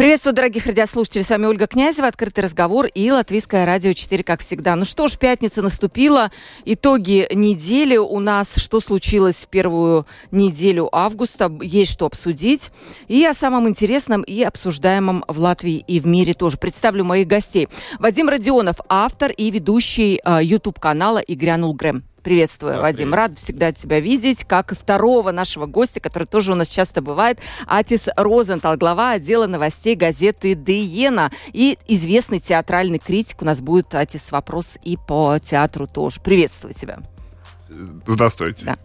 Приветствую, дорогих радиослушателей. С вами Ольга Князева, «Открытый разговор» и Латвийское радио 4, как всегда. Ну что ж, пятница наступила. Итоги недели у нас. Что случилось в первую неделю августа? Есть что обсудить. И о самом интересном и обсуждаемом в Латвии и в мире тоже. Представлю моих гостей. Вадим Родионов, автор и ведущий э, YouTube-канала «И грянул Грэм». Приветствую, да, Вадим. Привет. Рад всегда тебя видеть, как и второго нашего гостя, который тоже у нас часто бывает, Атис Розентал, глава отдела новостей газеты «Диена» и известный театральный критик. У нас будет, Атис, вопрос и по театру тоже. Приветствую тебя. Здравствуйте. Да.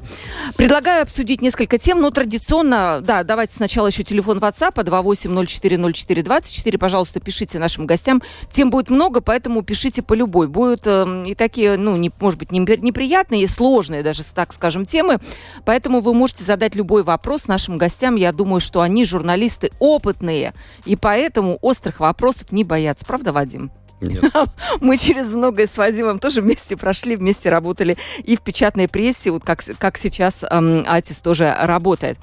Предлагаю обсудить несколько тем, но традиционно, да, давайте сначала еще телефон WhatsApp 28040424. Пожалуйста, пишите нашим гостям. Тем будет много, поэтому пишите по любой. Будут э, и такие, ну, не, может быть, неприятные, и сложные даже, так скажем, темы. Поэтому вы можете задать любой вопрос нашим гостям. Я думаю, что они журналисты опытные, и поэтому острых вопросов не боятся. Правда, Вадим? Нет. Мы через многое с Вадимом тоже вместе прошли, вместе работали и в печатной прессе, вот как, как сейчас эм, Атис тоже работает.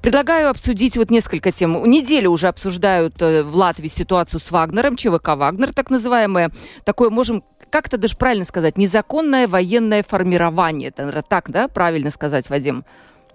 Предлагаю обсудить вот несколько тем. Неделю уже обсуждают э, в Латвии ситуацию с Вагнером, ЧВК Вагнер, так называемое. Такое можем как это даже правильно сказать, незаконное военное формирование. Это так, да, правильно сказать, Вадим?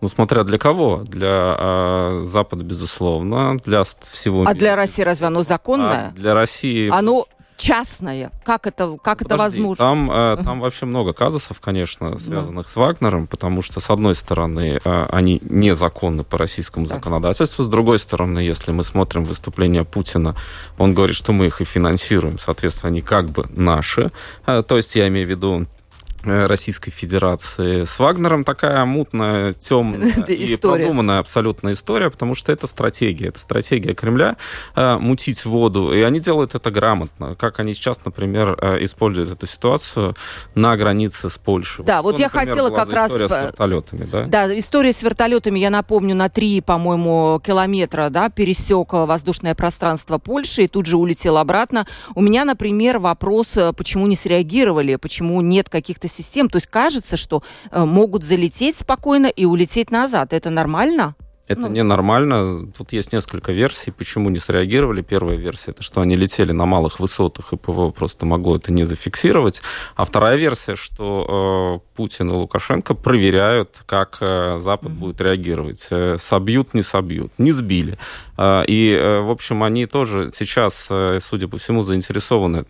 Ну, смотря для кого. Для э, Запада, безусловно, для всего А мира. для России разве оно законное? А для России... Оно частное. Как это, как Подожди, это возможно? Там, э, там вообще много казусов, конечно, связанных да. с Вагнером, потому что, с одной стороны, э, они незаконны по российскому да. законодательству, с другой стороны, если мы смотрим выступление Путина, он говорит, что мы их и финансируем, соответственно, они как бы наши. Э, то есть я имею в виду Российской Федерации. С Вагнером такая мутная, темная и продуманная абсолютно история, потому что это стратегия. Это стратегия Кремля э, мутить воду, и они делают это грамотно. Как они сейчас, например, э, используют эту ситуацию на границе с Польшей. Да, вот, вот я например, хотела как раз... История с вертолетами, да? Да, история с вертолетами, я напомню, на три, по-моему, километра, да, пересек воздушное пространство Польши и тут же улетел обратно. У меня, например, вопрос, почему не среагировали, почему нет каких-то систем. То есть кажется, что э, могут залететь спокойно и улететь назад. Это нормально? Это ну. ненормально. Тут есть несколько версий, почему не среагировали. Первая версия это что они летели на малых высотах, и ПВО просто могло это не зафиксировать. А вторая версия, что э, Путин и Лукашенко проверяют, как э, Запад mm-hmm. будет реагировать. Э, собьют, не собьют, не сбили. Э, и, э, в общем, они тоже сейчас, э, судя по всему, заинтересованы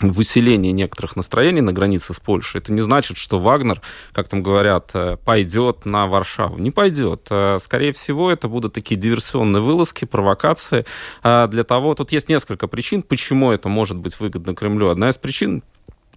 в усилении некоторых настроений на границе с Польшей. Это не значит, что Вагнер, как там говорят, э, пойдет на Варшаву. Не пойдет. Э, скорее всего, это будут такие диверсионные вылазки, провокации. Э, для того, тут есть несколько причин, почему это может быть выгодно Кремлю. Одна из причин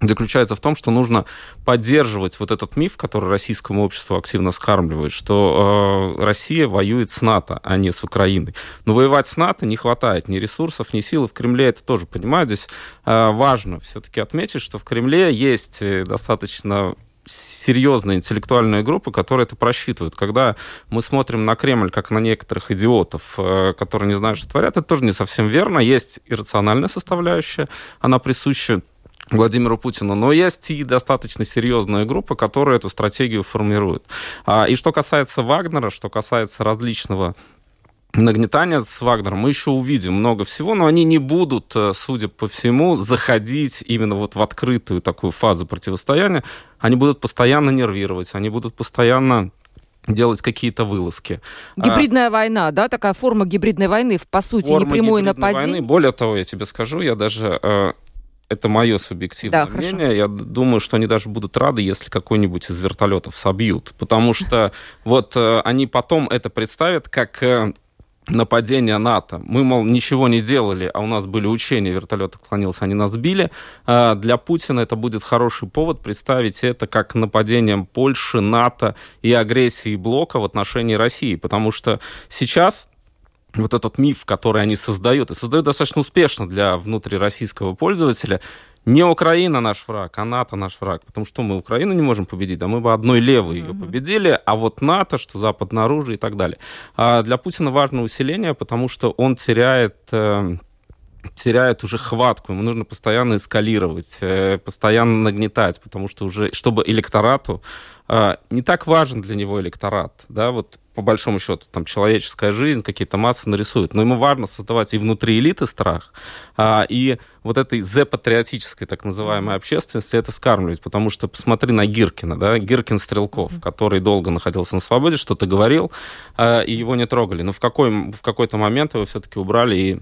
заключается в том, что нужно поддерживать вот этот миф, который российскому обществу активно скармливает, что э, Россия воюет с НАТО, а не с Украиной. Но воевать с НАТО не хватает ни ресурсов, ни сил. И в Кремле это тоже понимают. Здесь э, важно все-таки отметить, что в Кремле есть э, достаточно серьезные интеллектуальные группы, которые это просчитывают. Когда мы смотрим на Кремль как на некоторых идиотов, э, которые не знают, что творят, это тоже не совсем верно. Есть иррациональная составляющая, она присуща Владимиру Путину, но есть и достаточно серьезная группа, которая эту стратегию формирует. А, и что касается Вагнера, что касается различного нагнетания с Вагнером, мы еще увидим много всего, но они не будут, э, судя по всему, заходить именно вот в открытую такую фазу противостояния. Они будут постоянно нервировать, они будут постоянно делать какие-то вылазки. Гибридная а, война, да, такая форма гибридной войны, по сути, форма непрямое нападение. Войны. Более того, я тебе скажу, я даже э, это мое субъективное да, мнение. Хорошо. Я думаю, что они даже будут рады, если какой-нибудь из вертолетов собьют. Потому что вот э, они потом это представят как э, нападение НАТО. Мы, мол, ничего не делали, а у нас были учения, вертолет отклонился, они нас сбили. А для Путина это будет хороший повод представить это как нападением Польши, НАТО и агрессии блока в отношении России. Потому что сейчас вот этот миф, который они создают, и создают достаточно успешно для внутрироссийского пользователя, не Украина наш враг, а НАТО наш враг. Потому что мы Украину не можем победить, да мы бы одной левой ее победили, а вот НАТО, что западное оружие и так далее. А для Путина важно усиление, потому что он теряет э, теряет уже хватку, ему нужно постоянно эскалировать, э, постоянно нагнетать, потому что уже, чтобы электорату, э, не так важен для него электорат, да, вот по большому счету, там, человеческая жизнь, какие-то массы нарисуют. Но ему важно создавать и внутри элиты страх, а, и вот этой зе-патриотической так называемой общественности это скармливать. Потому что посмотри на Гиркина, да, Гиркин Стрелков, который долго находился на свободе, что-то говорил, а, и его не трогали. Но в, какой, в какой-то момент его все-таки убрали и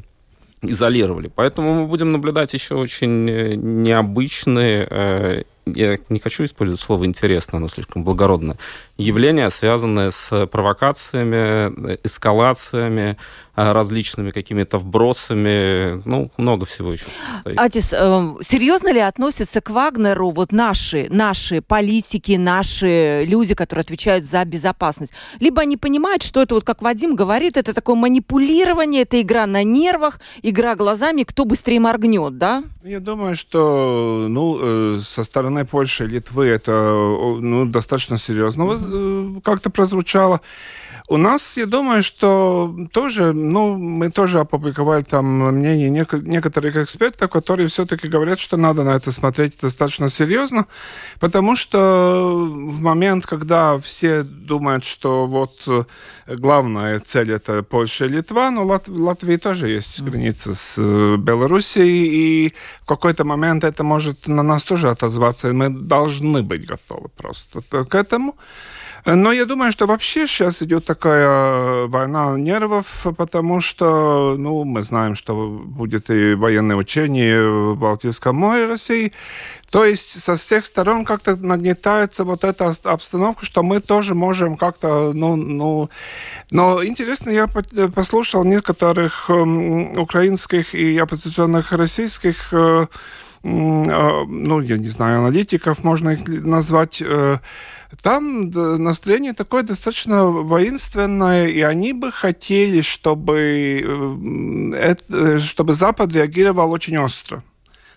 изолировали. Поэтому мы будем наблюдать еще очень э, необычные э, я не хочу использовать слово «интересно», оно слишком благородное, явление, связанное с провокациями, эскалациями, а, различными какими-то вбросами, ну, много всего еще. Стоит. Атис, э, серьезно ли относятся к Вагнеру вот наши, наши политики, наши люди, которые отвечают за безопасность? Либо они понимают, что это вот, как Вадим говорит, это такое манипулирование, это игра на нервах, игра глазами, кто быстрее моргнет, да? Я думаю, что, ну, э, со стороны Польши, Литвы это, ну, достаточно серьезно mm-hmm. как-то прозвучало. У нас, я думаю, что тоже, ну, мы тоже опубликовали там мнение некоторых экспертов, которые все-таки говорят, что надо на это смотреть достаточно серьезно, потому что в момент, когда все думают, что вот э, главная цель это Польша и Литва, но Лат в Латвии тоже есть граница с э, Белоруссией, и в какой-то момент это может на нас тоже отозваться, и мы должны быть готовы просто к этому. Но я думаю, что вообще сейчас идет такая э, война нервов, потому что, ну, мы знаем, что будет и военное учение в Балтийском море России. То есть со всех сторон как-то нагнетается вот эта обстановка, что мы тоже можем как-то, ну, ну... Но интересно, я послушал некоторых эм, украинских и оппозиционных российских э, э, ну, я не знаю, аналитиков, можно их назвать, там настроение такое достаточно воинственное, и они бы хотели, чтобы, э, чтобы Запад реагировал очень остро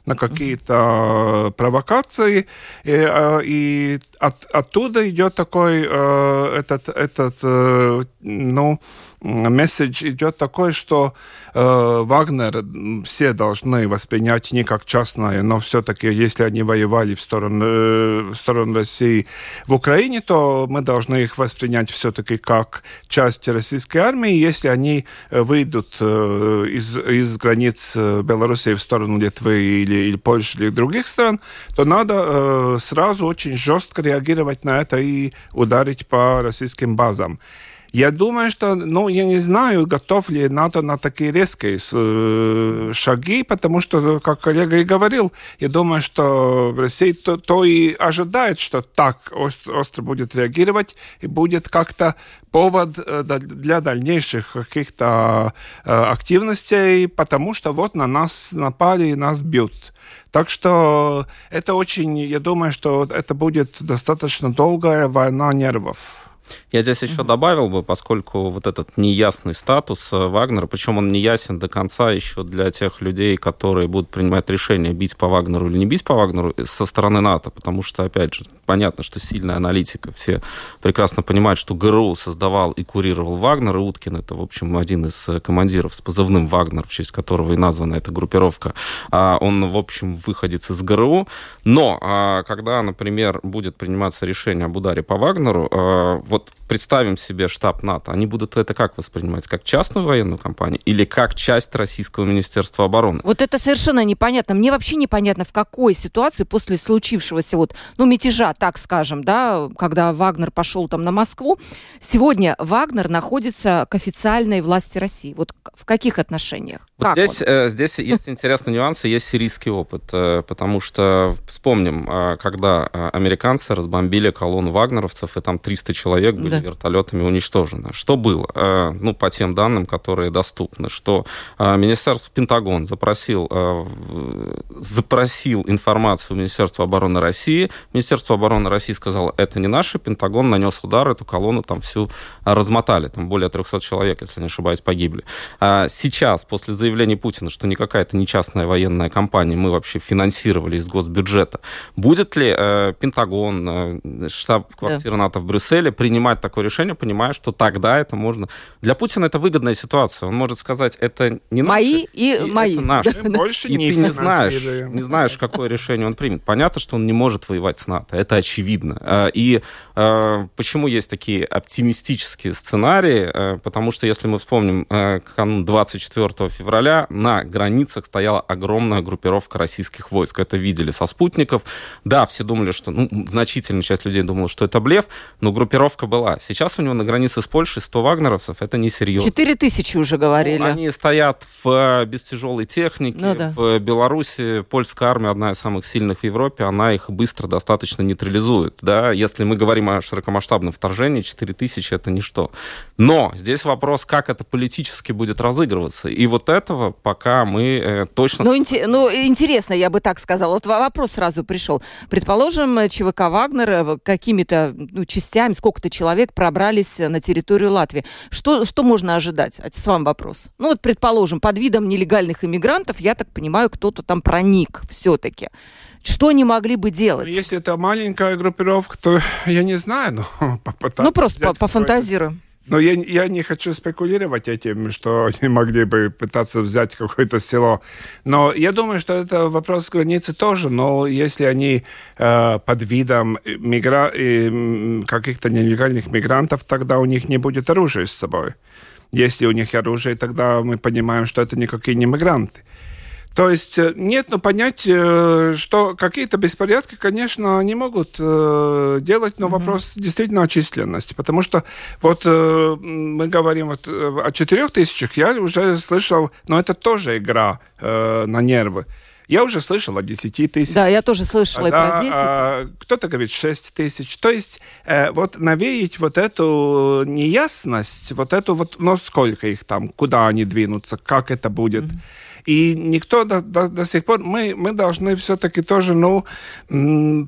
на какие-то провокации, и, э, и от, оттуда идет такой э, этот, этот ну, месседж идет такой, что э, Вагнер все должны воспринять не как частное, но все-таки, если они воевали в сторону, э, в сторону России в Украине, то мы должны их воспринять все-таки как часть российской армии. Если они э, выйдут э, из, из границ э, Беларуси в сторону Литвы или, или Польши или других стран, то надо э, сразу очень жестко реагировать на это и ударить по российским базам. Я думаю, что, ну, я не знаю, готов ли НАТО на такие резкие э, шаги, потому что, как коллега и говорил, я думаю, что в России то, то и ожидает, что так остро будет реагировать и будет как-то повод э, для дальнейших каких-то э, активностей, потому что вот на нас напали и нас бьют. Так что это очень, я думаю, что это будет достаточно долгая война нервов. Я здесь еще mm-hmm. добавил бы, поскольку вот этот неясный статус э, Вагнера, причем он не ясен до конца еще для тех людей, которые будут принимать решение, бить по Вагнеру или не бить по Вагнеру э, со стороны НАТО, потому что, опять же, понятно, что сильная аналитика, все прекрасно понимают, что ГРУ создавал и курировал Вагнер, и Уткин это, в общем, один из э, командиров с позывным Вагнер, в честь которого и названа эта группировка. А он, в общем, выходец из ГРУ. Но а, когда, например, будет приниматься решение об ударе по Вагнеру, вот представим себе штаб НАТО, они будут это как воспринимать? Как частную военную компанию или как часть Российского Министерства обороны? Вот это совершенно непонятно. Мне вообще непонятно, в какой ситуации после случившегося вот, ну, мятежа, так скажем, да, когда Вагнер пошел там на Москву, сегодня Вагнер находится к официальной власти России. Вот в каких отношениях? Вот здесь, э, здесь есть интересные нюансы, есть сирийский опыт, э, потому что вспомним, э, когда американцы разбомбили колонну вагнеровцев, и там 300 человек были да. вертолетами уничтожено. Что было? Э, ну, по тем данным, которые доступны, что э, Министерство Пентагон запросил, э, запросил информацию Министерства обороны России. Министерство обороны России сказало, это не наше. Пентагон нанес удар, эту колонну там всю размотали. Там более 300 человек, если не ошибаюсь, погибли. Сейчас, после заявления Путина, что никакая это не частная военная компания, мы вообще финансировали из госбюджета, будет ли Пентагон, штаб-квартира да. НАТО в Брюсселе принимать такое решение, понимая, что тогда это можно... Для Путина это выгодная ситуация. Он может сказать, это не мои наши, и, и мои. Это наши. Да. Больше и не ты не знаешь, не знаешь, какое решение он примет. Понятно, что он не может воевать с НАТО. Это очевидно. А, и а, почему есть такие оптимистические сценарии? А, потому что, если мы вспомним канун 24 февраля, на границах стояла огромная группировка российских войск. Это видели со спутников. Да, все думали, что... Ну, значительная часть людей думала, что это блеф, но группировка была. Сейчас у него на границе с Польшей 100 вагнеровцев, это не серьезно. 4 тысячи уже говорили. Ну, они стоят в, без тяжелой техники. Ну, да. В Беларуси польская армия одна из самых сильных в Европе, она их быстро достаточно нейтрализует. Да? Если мы говорим о широкомасштабном вторжении, 4 тысячи это ничто. Но здесь вопрос, как это политически будет разыгрываться. И вот этого пока мы э, точно... Ну, ин- ну, интересно, я бы так сказала. Вот вопрос сразу пришел. Предположим, ЧВК «Вагнер» э, какими-то ну, частями, сколько-то человек пробрались на территорию Латвии. Что, что можно ожидать? Это с вами вопрос. Ну вот, предположим, под видом нелегальных иммигрантов, я так понимаю, кто-то там проник все-таки. Что они могли бы делать? Ну, если это маленькая группировка, то я не знаю, но попытаться. Ну просто пофантазируем. Но я, я не хочу спекулировать этим, что они могли бы пытаться взять какое-то село. Но я думаю, что это вопрос границы тоже. Но если они э, под видом мигра... э, каких-то нелегальных мигрантов, тогда у них не будет оружия с собой. Если у них оружие, тогда мы понимаем, что это никакие не мигранты. То есть э, нет, но понять, э, что какие-то беспорядки, конечно, не могут э, делать, но mm-hmm. вопрос действительно о численности. Потому что вот мы говорим вот о четырех тысячах, я уже слышал, но это тоже игра на нервы. Я уже слышал о 10 тысяч. Да, я тоже слышала да, и про 10. А, кто-то говорит 6 тысяч. То есть э, вот навеять вот эту неясность, вот эту вот, ну сколько их там, куда они двинутся, как это будет. Mm-hmm. И никто до, до, до сих пор... Мы, мы должны все-таки тоже ну,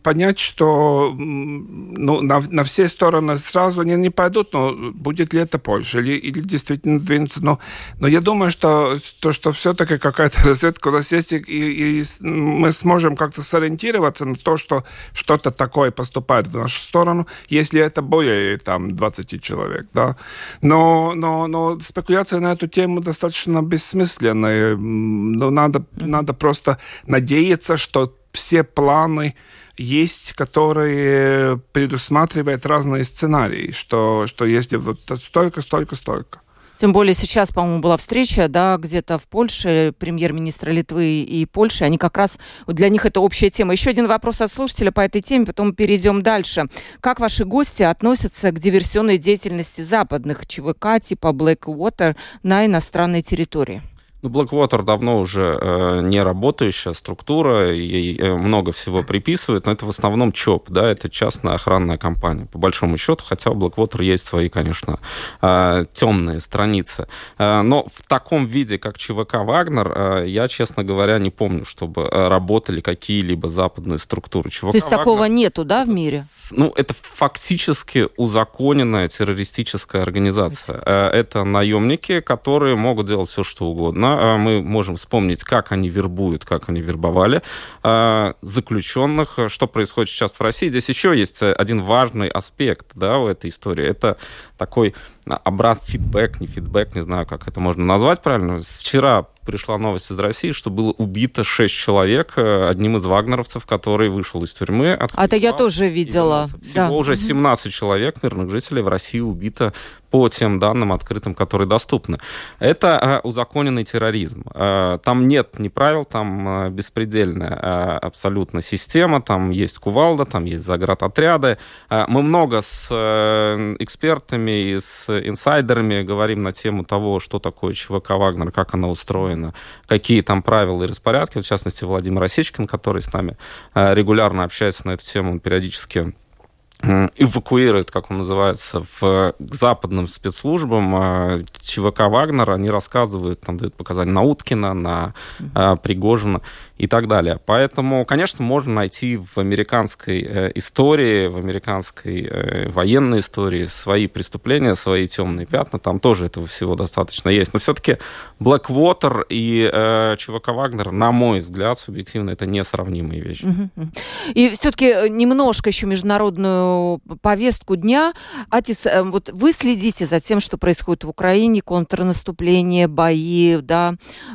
понять, что ну, на, на все стороны сразу они не пойдут, но будет ли это Польша или, или действительно двинуться. Но, но я думаю, что, то, что все-таки какая-то разведка у нас есть, и, и мы сможем как-то сориентироваться на то, что что-то такое поступает в нашу сторону, если это более там 20 человек. Да? Но, но, но спекуляция на эту тему достаточно бессмысленная ну, надо, mm-hmm. надо просто надеяться, что все планы есть, которые предусматривают разные сценарии, что, что если вот столько, столько, столько. Тем более сейчас, по-моему, была встреча, да, где-то в Польше, премьер-министра Литвы и Польши. Они как раз, для них это общая тема. Еще один вопрос от слушателя по этой теме, потом перейдем дальше. Как ваши гости относятся к диверсионной деятельности западных ЧВК типа Blackwater на иностранной территории? Ну, Blackwater давно уже э, не работающая структура, ей э, много всего приписывают, но это в основном ЧОП, да, это частная охранная компания, по большому счету, хотя у Blackwater есть свои, конечно, э, темные страницы. Э, но в таком виде, как ЧВК «Вагнер», э, я, честно говоря, не помню, чтобы э, работали какие-либо западные структуры. ЧВК То есть «Вагнер», такого нету, да, в мире? Ну, это фактически узаконенная террористическая организация. Э, это наемники, которые могут делать все, что угодно а, мы можем вспомнить, как они вербуют, как они вербовали а, заключенных, что происходит сейчас в России. Здесь еще есть один важный аспект да, у этой истории. Это такой обрат, фидбэк, не фидбэк, не знаю, как это можно назвать правильно. Вчера пришла новость из России, что было убито 6 человек э, одним из вагнеровцев, который вышел из тюрьмы. А это я тоже видела. Всего да. уже 17 человек, мирных жителей в России убито по тем данным открытым, которые доступны. Это а, узаконенный терроризм. А, там нет ни правил, там беспредельная абсолютно система, там есть кувалда, там есть заградотряды. Мы много с экспертами и с инсайдерами говорим на тему того, что такое ЧВК «Вагнер», как она устроена, какие там правила и распорядки. В частности, Владимир Осечкин, который с нами а, регулярно общается на эту тему, он периодически эвакуируют, как он называется, в, к западным спецслужбам а, ЧВК Вагнера, они рассказывают, там дают показания на Уткина, на mm-hmm. Пригожина и так далее. Поэтому, конечно, можно найти в американской э, истории, в американской э, военной истории свои преступления, свои темные пятна. Там тоже этого всего достаточно есть. Но все-таки Blackwater и э, ЧВК Вагнер, на мой взгляд, субъективно, это несравнимые вещи. И все-таки э, немножко еще международную повестку дня. Атис, э, вот вы следите за тем, что происходит в Украине, контрнаступление, бои, да.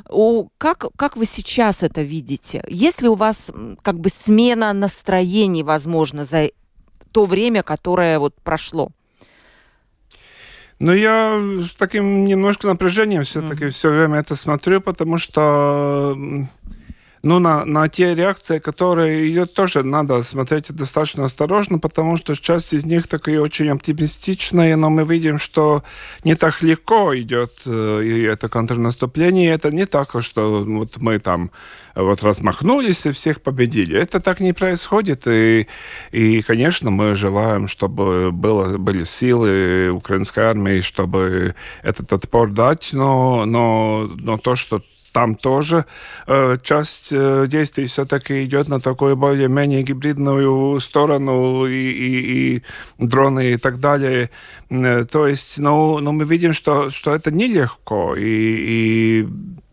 О, как, как вы сейчас это видите? видите? Есть ли у вас как бы смена настроений, возможно, за то время, которое вот прошло? Ну, я с таким немножко напряжением все-таки mm-hmm. все время это смотрю, потому что ну, на, на те реакции, которые ее тоже надо смотреть достаточно осторожно, потому что часть из них такие очень оптимистичные, но мы видим, что не так легко идет э, и это контрнаступление. Это не так, что вот мы там вот размахнулись и всех победили. Это так не происходит. И, и конечно, мы желаем, чтобы было, были силы украинской армии, чтобы этот отпор дать, но, но, но то, что там тоже э, часть э, действий все-таки идет на такую более-менее гибридную сторону и, и, и дроны и так далее. Э, то есть, ну, ну мы видим, что, что это нелегко. И, и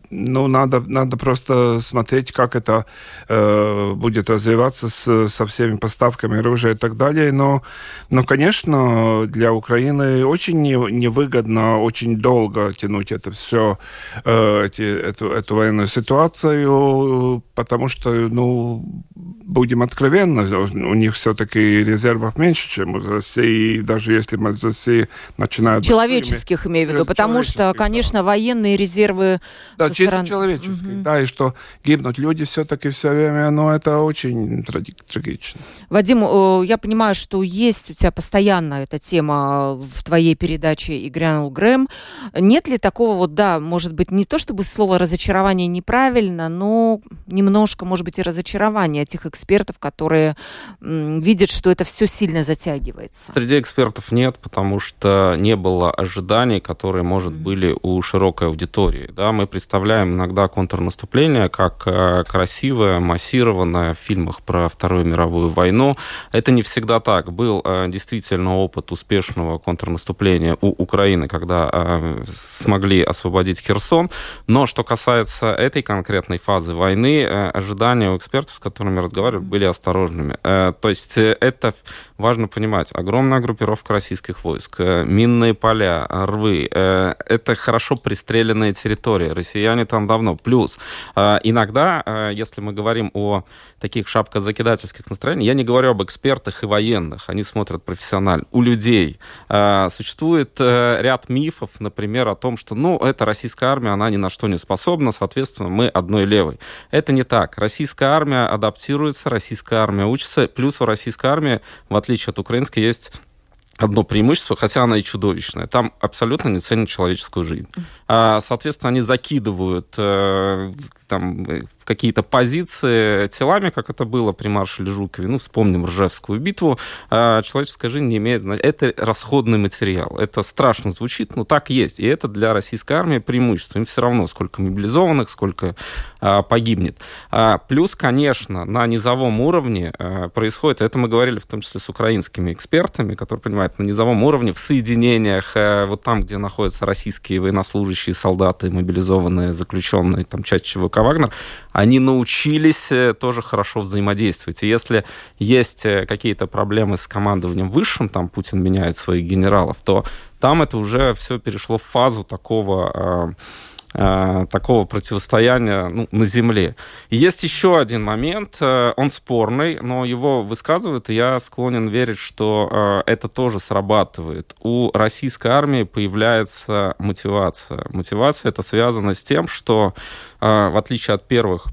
ну, надо, надо просто смотреть, как это э, будет развиваться с, со всеми поставками оружия и так далее. Но, но конечно, для Украины очень не, невыгодно очень долго тянуть это все, э, эти, эту, эту военную ситуацию, потому что, ну, будем откровенны, у них все-таки резервов меньше, чем у России, даже если мы с Россией начинают... Человеческих, имею в виду, потому что, конечно, да. военные резервы... Да, чисто стороны... человеческих, угу. да, и что гибнут люди все-таки все время, но это очень трагично. Вадим, я понимаю, что есть у тебя постоянно эта тема в твоей передаче «И грянул Грэм». Нет ли такого вот, да, может быть, не то чтобы слово «разочарование» неправильно, но немножко, может быть, и разочарование тех экспертов, экспертов, которые видят, что это все сильно затягивается? Среди экспертов нет, потому что не было ожиданий, которые, может, были у широкой аудитории. Да, мы представляем иногда контрнаступление как э, красивое, массированное в фильмах про Вторую мировую войну. Это не всегда так. Был э, действительно опыт успешного контрнаступления у Украины, когда э, смогли освободить Херсон. Но что касается этой конкретной фазы войны, ожидания у экспертов, с которыми разговаривали, были осторожными. То есть это важно понимать. Огромная группировка российских войск, минные поля, рвы. Это хорошо пристреленные территории. Россияне там давно. Плюс иногда, если мы говорим о таких шапкозакидательских настроений, я не говорю об экспертах и военных, они смотрят профессионально. У людей существует ряд мифов, например, о том, что, ну, это российская армия, она ни на что не способна, соответственно, мы одной левой. Это не так. Российская армия адаптируется российская армия учится. Плюс у российской армии, в отличие от украинской, есть одно преимущество, хотя она и чудовищная. Там абсолютно не ценят человеческую жизнь. А, соответственно, они закидывают э, там какие-то позиции телами, как это было при маршале Жукове. Ну, вспомним Ржевскую битву. А человеческая жизнь не имеет... Это расходный материал. Это страшно звучит, но так есть. И это для российской армии преимущество. Им все равно, сколько мобилизованных, сколько а, погибнет. А, плюс, конечно, на низовом уровне происходит, это мы говорили в том числе с украинскими экспертами, которые понимают, на низовом уровне в соединениях, вот там, где находятся российские военнослужащие, солдаты, мобилизованные, заключенные, там, часть ЧВК «Вагнер», они научились э, тоже хорошо взаимодействовать. И если есть э, какие-то проблемы с командованием высшим, там Путин меняет своих генералов, то там это уже все перешло в фазу такого э, такого противостояния ну, на земле. И есть еще один момент, он спорный, но его высказывают, и я склонен верить, что это тоже срабатывает. У российской армии появляется мотивация. Мотивация это связано с тем, что в отличие от первых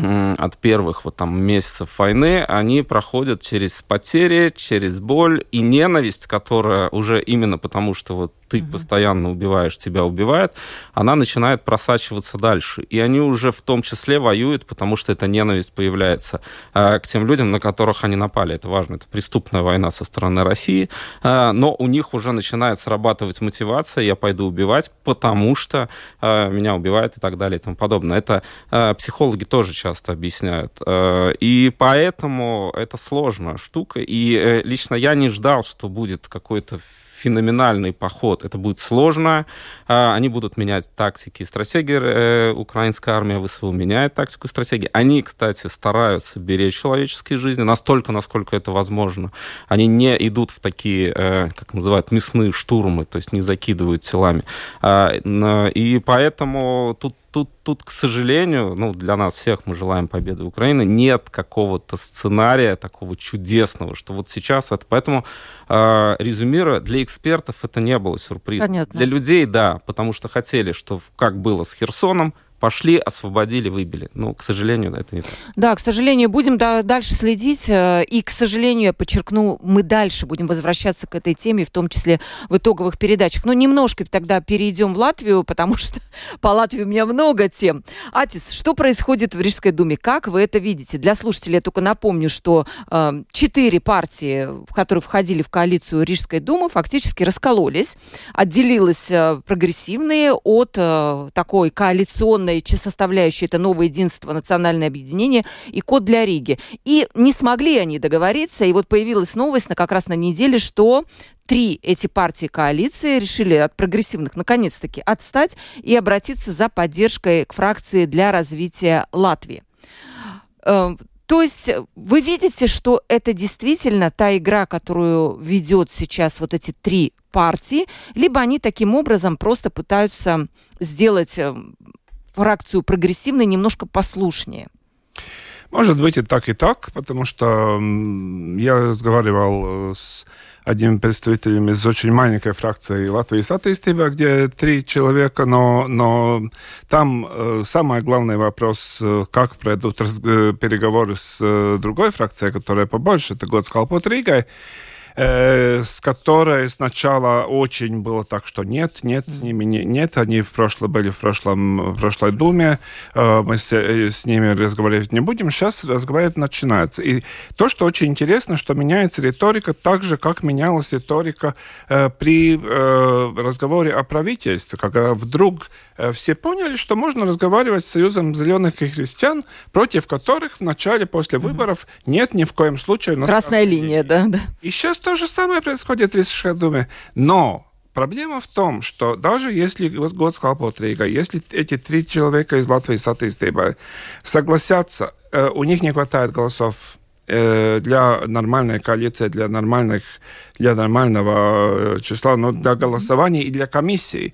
от первых вот там месяцев войны, они проходят через потери, через боль и ненависть, которая уже именно потому, что вот ты угу. постоянно убиваешь, тебя убивает, она начинает просачиваться дальше. И они уже в том числе воюют, потому что эта ненависть появляется э, к тем людям, на которых они напали. Это важно, это преступная война со стороны России, э, но у них уже начинает срабатывать мотивация, я пойду убивать, потому что э, меня убивают и так далее и тому подобное. Это э, психологи тоже часто объясняют. Э, и поэтому это сложная штука. И э, лично я не ждал, что будет какой-то феноменальный поход. Это будет сложно. А, они будут менять тактики и стратегии. Э, украинская армия ВСУ меняет тактику и стратегии. Они, кстати, стараются беречь человеческие жизни настолько, насколько это возможно. Они не идут в такие, э, как называют, мясные штурмы, то есть не закидывают телами. А, и поэтому тут тут, тут, к сожалению, ну, для нас всех мы желаем победы Украины, нет какого-то сценария такого чудесного, что вот сейчас это... Поэтому, э, резюмируя, для экспертов это не было сюрпризом. Понятно. Для людей, да, потому что хотели, что как было с Херсоном, пошли, освободили, выбили. Но, к сожалению, это не так. Да, к сожалению, будем дальше следить. Э, и, к сожалению, я подчеркну, мы дальше будем возвращаться к этой теме, в том числе в итоговых передачах. Но немножко тогда перейдем в Латвию, потому что по Латвии у меня много тем. Атис, что происходит в Рижской думе? Как вы это видите? Для слушателей я только напомню, что э, четыре партии, которые входили в коалицию Рижской думы, фактически раскололись. Отделилась э, прогрессивные от э, такой коалиционной определенной составляющей это новое единство, национальное объединение и код для Риги. И не смогли они договориться, и вот появилась новость на, как раз на неделе, что три эти партии коалиции решили от прогрессивных наконец-таки отстать и обратиться за поддержкой к фракции для развития Латвии. Э, то есть вы видите, что это действительно та игра, которую ведет сейчас вот эти три партии, либо они таким образом просто пытаются сделать э, фракцию прогрессивной немножко послушнее? Может быть и так, и так, потому что я разговаривал э, с одним представителем из очень маленькой фракции Латвии Сатистива, где три человека, но, но там э, самый главный вопрос, э, как пройдут э, переговоры с э, другой фракцией, которая побольше, это год с Халпот Ригой, э, с которой сначала очень было так, что нет, нет, с ними не, нет, они в прошлом были в прошлом в прошлой думе, э, мы с, э, с ними разговаривать не будем, сейчас разговаривать начинается. И то, что очень интересно, что меняется риторика так же, как менялась риторика э, при э, разговоре о правительстве, когда вдруг э, все поняли, что можно разговаривать с Союзом зеленых и христиан, против которых в начале после выборов нет ни в коем случае. Красная линия, да, да. И сейчас то же самое происходит в Рижской думе. Но Проблема в том, что даже если год Скалпотрейга, если эти три человека из Латвии с атеистами согласятся, э, у них не хватает голосов э, для нормальной коалиции, для нормальных, для нормального э, числа, но для голосования и для комиссии.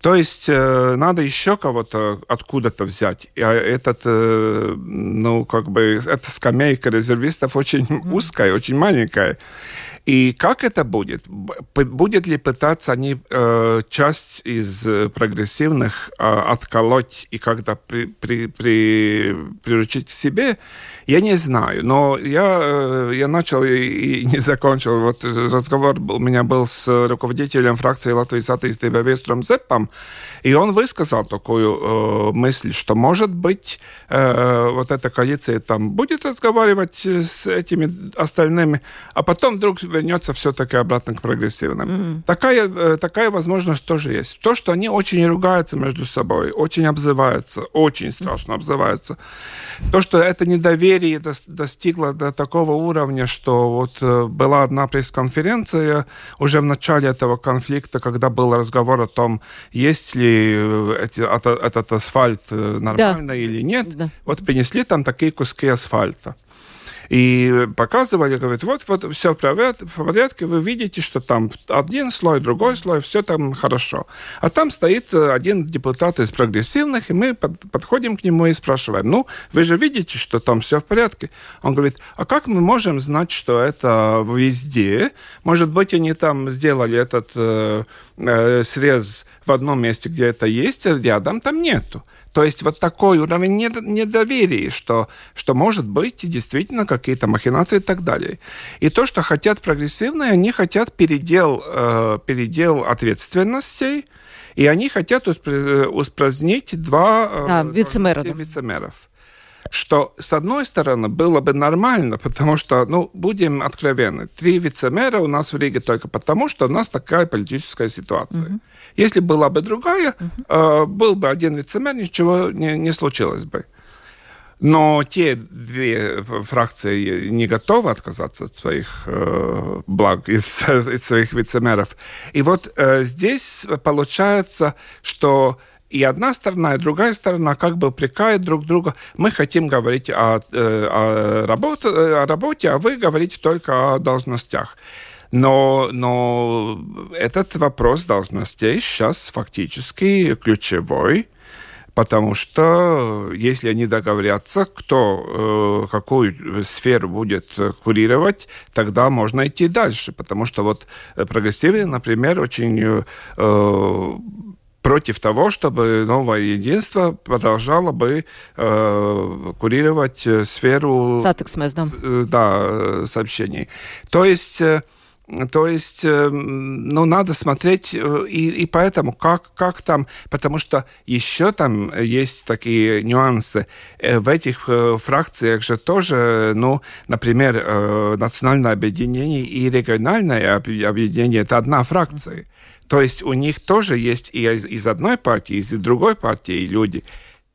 То есть надо еще кого-то откуда-то взять. И а этот, ну, как бы, эта скамейка резервистов очень узкая, очень маленькая. И как это будет? Будет ли пытаться они э, часть из э, прогрессивных э, отколоть и как-то при, при, при, приручить к себе? Я не знаю, но я, э, я начал и, не закончил. Вот разговор у меня был с руководителем фракции Латвии атеистами Вестром Зеппом, и он высказал такую э, мысль, что, может быть, э, вот эта коалиция там будет разговаривать с этими остальными, а потом вдруг вернется все-таки обратно к прогрессивным. Mm-hmm. Такая, э, такая возможность тоже есть. То, что они очень ругаются между собой, очень обзываются, очень страшно обзываются. То, что это недоверие достигло до такого уровня, что вот э, была одна пресс-конференция уже в начале этого конфликта, когда был разговор о том, есть ли э, эти, этот асфальт нормально да. или нет. Да. Вот принесли там такие куски асфальта. И показывали, говорят, вот, вот все в порядке, вы видите, что там один слой, другой слой, все там хорошо. А там стоит э, один депутат из прогрессивных, и мы под, подходим к нему и спрашиваем, ну, вы же видите, что там все в порядке? Он говорит, а как мы можем знать, что это везде? Может быть, они там сделали этот э, э, срез в одном месте, где это есть, а рядом там нету. То есть вот такой уровень недоверия, что, что может быть действительно какие-то махинации и так далее. И то, что хотят прогрессивные, они хотят передел, э, передел ответственностей, и они хотят упразднить два э, да, вице-мэра. вице-мэров что, с одной стороны, было бы нормально, потому что, ну, будем откровенны, три вице-мэра у нас в Риге только потому, что у нас такая политическая ситуация. Угу. Если была бы другая, угу. э, был бы один вице-мэр, ничего не, не случилось бы. Но те две фракции не готовы отказаться от своих э, благ, и от своих вице-мэров. И вот э, здесь получается, что и одна сторона, и другая сторона как бы упрекают друг друга. Мы хотим говорить о, э, о, работе, о работе, а вы говорите только о должностях. Но, но этот вопрос должностей сейчас фактически ключевой, потому что если они договорятся, кто э, какую сферу будет курировать, тогда можно идти дальше, потому что вот прогрессивные, например, очень э, против того, чтобы новое единство продолжало бы э, курировать э, сферу Сатексмес, да. Э, да, сообщений. То есть... Э, то есть, ну, надо смотреть, и, и поэтому, как, как там, потому что еще там есть такие нюансы. В этих фракциях же тоже, ну, например, национальное объединение и региональное объединение – это одна фракция. То есть у них тоже есть и из одной партии, и из другой партии люди.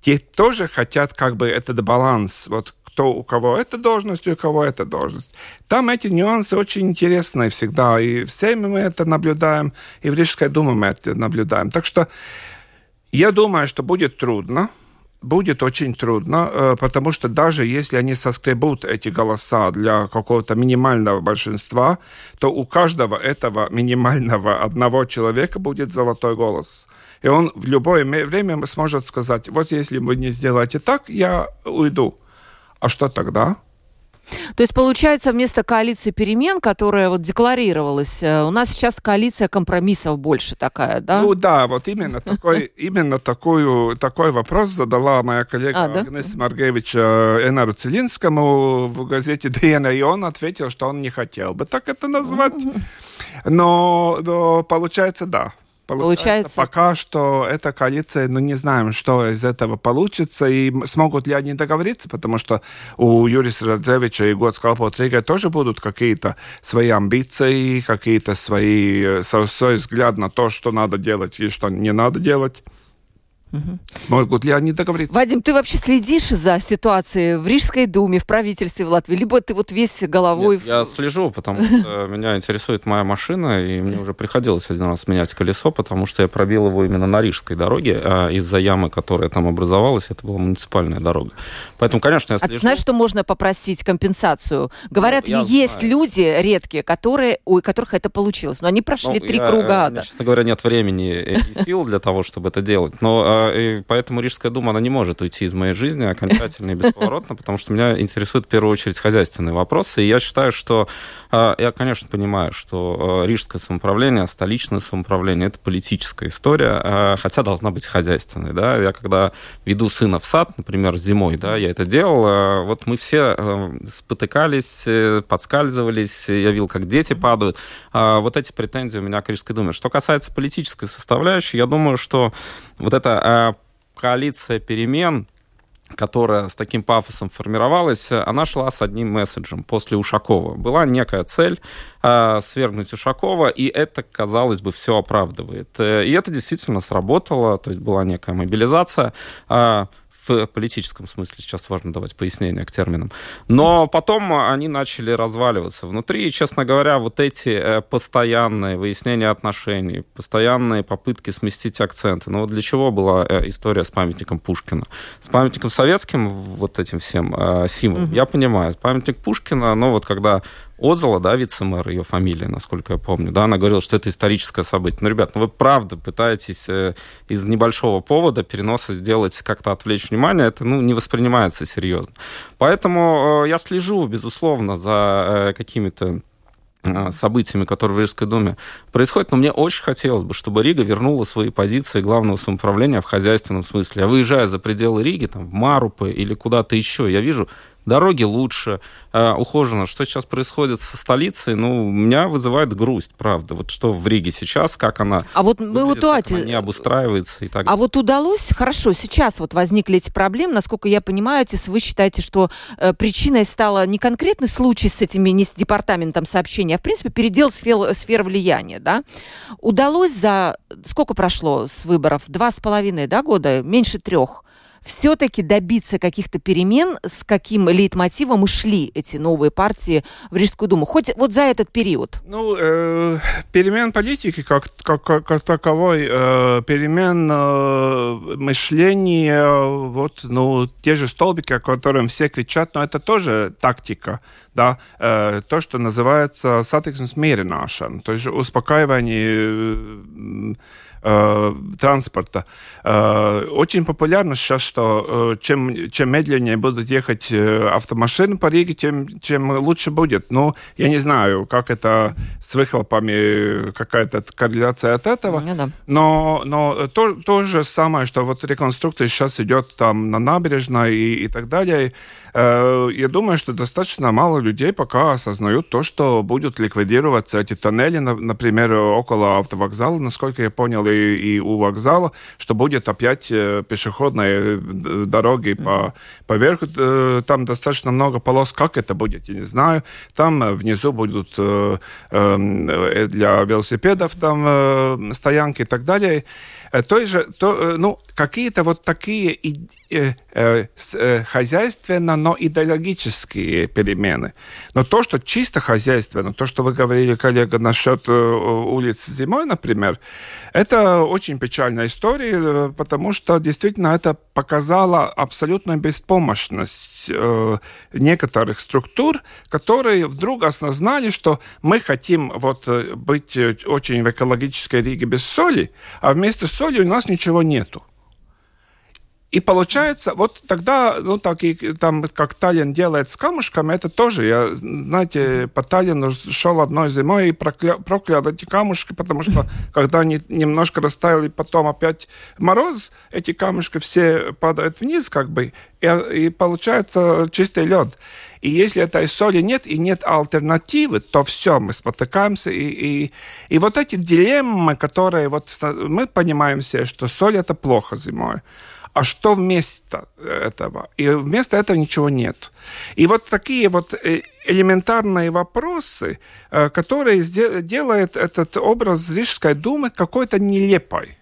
Те тоже хотят как бы этот баланс, вот кто у кого эта должность, у кого эта должность. Там эти нюансы очень интересные всегда, и все мы это наблюдаем, и в Рижской думе мы это наблюдаем. Так что я думаю, что будет трудно, будет очень трудно, э, потому что даже если они соскребут эти голоса для какого-то минимального большинства, то у каждого этого минимального одного человека будет золотой голос. И он в любое время сможет сказать, вот если вы не сделаете так, я уйду. А что тогда? То есть, получается, вместо коалиции перемен, которая вот декларировалась, э, у нас сейчас коалиция компромиссов больше такая, да? Ну да, вот именно такой, именно такую, такой вопрос задала моя коллега а, да? Агнеса Маргевича Энару Целинскому в газете «Диена», и он ответил, что он не хотел бы так это назвать. Но, но получается, да. Получается, пока что эта коалиция, ну не знаем, что из этого получится, и смогут ли они договориться, потому что у Юриса Радзевича и Год Скалпот Рига тоже будут какие-то свои амбиции, какие-то свои, э, свой взгляд на то, что надо делать и что не надо делать. Угу. Могут ли они договориться? Вадим, ты вообще следишь за ситуацией в Рижской думе, в правительстве в Латвии? Либо ты вот весь головой... Нет, я слежу, потому что меня интересует моя машина, и мне уже приходилось один раз менять колесо, потому что я пробил его именно на Рижской дороге, а из-за ямы, которая там образовалась, это была муниципальная дорога. Поэтому, конечно, я слежу. А ты знаешь, что можно попросить компенсацию? Говорят, ну, есть знаю. люди редкие, которые, у которых это получилось, но они прошли ну, три я, круга ада. честно говоря, нет времени и сил для того, чтобы это делать. Но а, и поэтому Рижская дума, она не может уйти из моей жизни окончательно и бесповоротно, потому что меня интересуют в первую очередь хозяйственные вопросы. И я считаю, что а, я, конечно, понимаю, что а, рижское самоуправление, столичное самоуправление это политическая история, хотя должна быть хозяйственной. Да? Я когда веду сына в сад, например, зимой, да, я это делал, вот мы все спотыкались, э, подскальзывались, я видел, как дети падают. Вот эти претензии у меня к Рижской думе. Что касается политической составляющей, я думаю, что вот эта э, коалиция перемен, которая с таким пафосом формировалась, она шла с одним месседжем после Ушакова. Была некая цель э, свергнуть Ушакова, и это, казалось бы, все оправдывает. Э, и это действительно сработало, то есть была некая мобилизация. Э, в политическом смысле сейчас важно давать пояснения к терминам. Но потом они начали разваливаться внутри, и, честно говоря, вот эти э, постоянные выяснения отношений, постоянные попытки сместить акценты. Ну вот для чего была э, история с памятником Пушкина? С памятником советским, вот этим всем э, символом, угу. я понимаю. Памятник Пушкина, ну вот когда Озола, да, вице-мэр, ее фамилия, насколько я помню, да, она говорила, что это историческое событие. Ну, ребят, ну вы правда пытаетесь э, из небольшого повода переноса сделать, как-то отвлечь внимание, это, ну, не воспринимается серьезно. Поэтому э, я слежу, безусловно, за э, какими-то событиями, которые в Рижской думе происходят, но мне очень хотелось бы, чтобы Рига вернула свои позиции главного самоуправления в хозяйственном смысле. Я выезжая за пределы Риги, там, в Марупы или куда-то еще, я вижу дороги лучше, э, ухожено. Что сейчас происходит со столицей, ну, меня вызывает грусть, правда. Вот что в Риге сейчас, как она а вот мы вот как она не обустраивается и так А вот удалось, хорошо, сейчас вот возникли эти проблемы, насколько я понимаю, если вы считаете, что э, причиной стала не конкретный случай с этими, не с департаментом сообщения, а, в принципе, передел сфер, сфер влияния, да? Удалось за... Сколько прошло с выборов? Два с половиной, да, года? Меньше трех все-таки добиться каких-то перемен, с каким лейтмотивом шли эти новые партии в Рижскую думу, хоть вот за этот период? Ну, э, перемен политики как, как, как, таковой, э, перемен э, мышления, вот, ну, те же столбики, о которых все кричат, но это тоже тактика, да, э, то, что называется мирināšana, то есть успокаивание э, транспорта. Э, очень популярно сейчас, что э, чем, чем медленнее будут ехать э, автомашины по Риге, тем, чем лучше будет. Ну, я не знаю, как это с выхлопами, какая-то корреляция от этого. Ну, да. Но, но то, то же самое, что вот реконструкция сейчас идет там на набережной и, и так далее. Э, я думаю, что достаточно мало людей пока осознают то, что будут ликвидироваться эти тоннели, например, около автовокзала, насколько я понял, и, и у вокзала, что будет опять э, пешеходные э, дороги по, поверху. Там достаточно много полос. Как это будет, я не знаю. Там внизу будут эм, для велосипедов там стоянки и так далее. Э, той же, то, э, ну, какие-то вот такие э, э, э, хозяйственно, но идеологические перемены. Но то, что чисто хозяйственно, то, что вы говорили, коллега, насчет улиц зимой, например, это очень печальная история, потому что действительно это показало абсолютную беспомощность э, некоторых структур, которые вдруг осознали, что мы хотим вот быть очень в экологической Риге без соли, а вместо соли у нас ничего нету. И получается, вот тогда, ну, так и там, как Таллин делает с камушками, это тоже, я, знаете, по Таллину шел одной зимой и прокля, проклял эти камушки, потому что, когда они немножко растаяли, потом опять мороз, эти камушки все падают вниз, как бы, и, и получается чистый лед. И если этой соли нет и нет альтернативы, то все, мы спотыкаемся. И, и, и вот эти дилеммы, которые вот мы понимаем все, что соль это плохо зимой. А что вместо этого? И вместо этого ничего нет. И вот такие вот э, элементарные вопросы, э, которые делают этот образ Рижской думы какой-то нелепой.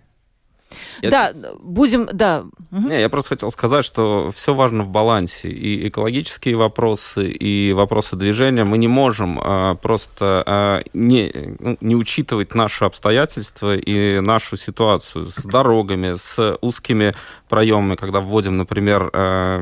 Да, будем, да. Не, я просто хотел сказать, что все важно в балансе. И экологические вопросы, и вопросы движения. Мы не можем а, просто а, не, ну, не учитывать наши обстоятельства и нашу ситуацию с дорогами, с узкими проемами, когда вводим, например, а,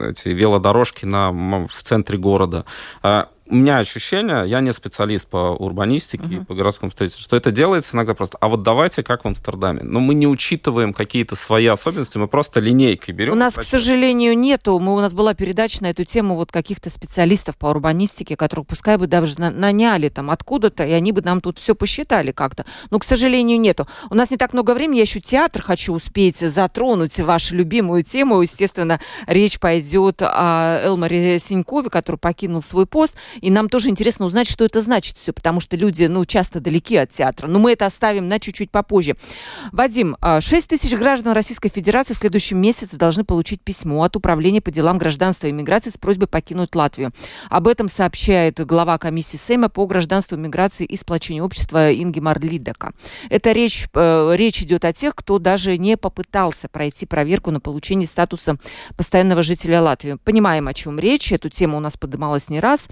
эти велодорожки на, в центре города. А, у меня ощущение, я не специалист по урбанистике uh-huh. и по городскому строительству, что это делается иногда просто, а вот давайте как в Амстердаме. Но мы не учитываем какие-то свои особенности, мы просто линейкой берем. У нас, к сожалению, нету, мы, у нас была передача на эту тему вот каких-то специалистов по урбанистике, которых пускай бы даже наняли там откуда-то, и они бы нам тут все посчитали как-то. Но, к сожалению, нету. У нас не так много времени, я еще театр хочу успеть затронуть, вашу любимую тему. Естественно, речь пойдет о Элмаре Синькове, который покинул свой пост. И нам тоже интересно узнать, что это значит все, потому что люди, ну, часто далеки от театра. Но мы это оставим на чуть-чуть попозже. Вадим, 6 а, тысяч граждан Российской Федерации в следующем месяце должны получить письмо от Управления по делам гражданства и миграции с просьбой покинуть Латвию. Об этом сообщает глава комиссии Сейма по гражданству, миграции и сплочению общества Ингемар Лидека. Это речь, э, речь идет о тех, кто даже не попытался пройти проверку на получение статуса постоянного жителя Латвии. Понимаем, о чем речь. Эту тему у нас поднималась не раз.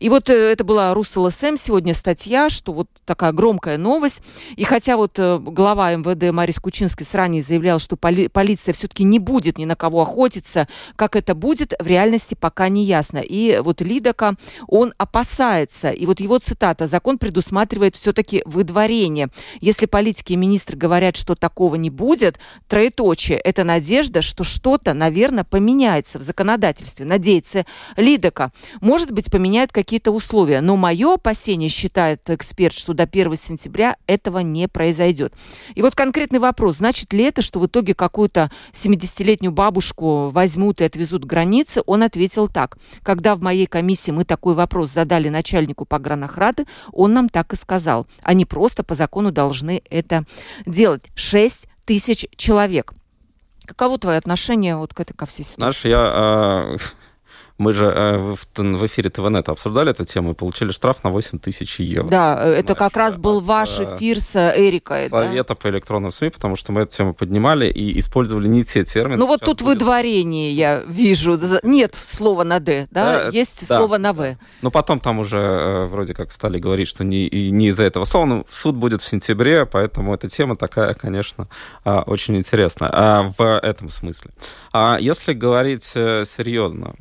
И вот э, это была Руссел СМ сегодня статья, что вот такая громкая новость. И хотя вот э, глава МВД Марис Кучинский ранее заявлял, что поли полиция все-таки не будет ни на кого охотиться, как это будет, в реальности пока не ясно. И вот Лидака, он опасается. И вот его цитата, закон предусматривает все-таки выдворение. Если политики и министры говорят, что такого не будет, троеточие, это надежда, что что-то, наверное, поменяется в законодательстве. Надеется Лидака. Может быть, поменяет какие-то условия. Но мое опасение, считает эксперт, что до 1 сентября этого не произойдет. И вот конкретный вопрос. Значит ли это, что в итоге какую-то 70-летнюю бабушку возьмут и отвезут к границе? Он ответил так. Когда в моей комиссии мы такой вопрос задали начальнику погранохраты, он нам так и сказал. Они просто по закону должны это делать. 6 тысяч человек. Каково твое отношение вот к этой ко всей ситуации? Знаешь, я э, мы же э, в, в эфире ТВНет обсуждали эту тему и получили штраф на 8 тысяч евро. Да, э, это как раз был ваш э, эфир с Эрикой. Совета да? по электронным СМИ, потому что мы эту тему поднимали и использовали не те термины. Ну вот тут будет... выдворение я вижу. Нет слова на «д», да? да Есть да, слово на «в». Но потом там уже вроде как стали говорить, что не, не из-за этого слова. Ну, суд будет в сентябре, поэтому эта тема такая, конечно, очень интересная в этом смысле. А если говорить серьезно,